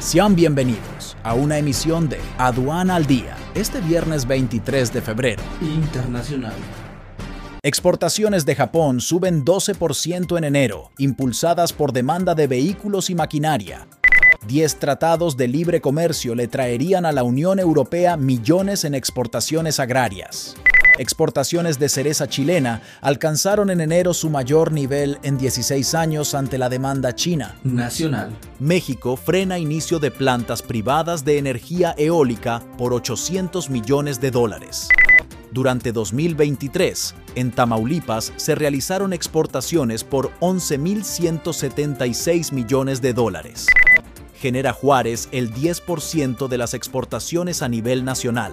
Sean bienvenidos a una emisión de Aduana al Día, este viernes 23 de febrero. Internacional. Exportaciones de Japón suben 12% en enero, impulsadas por demanda de vehículos y maquinaria. 10 tratados de libre comercio le traerían a la Unión Europea millones en exportaciones agrarias exportaciones de cereza chilena alcanzaron en enero su mayor nivel en 16 años ante la demanda china. Nacional. México frena inicio de plantas privadas de energía eólica por 800 millones de dólares. Durante 2023, en Tamaulipas se realizaron exportaciones por 11.176 millones de dólares. Genera Juárez el 10% de las exportaciones a nivel nacional.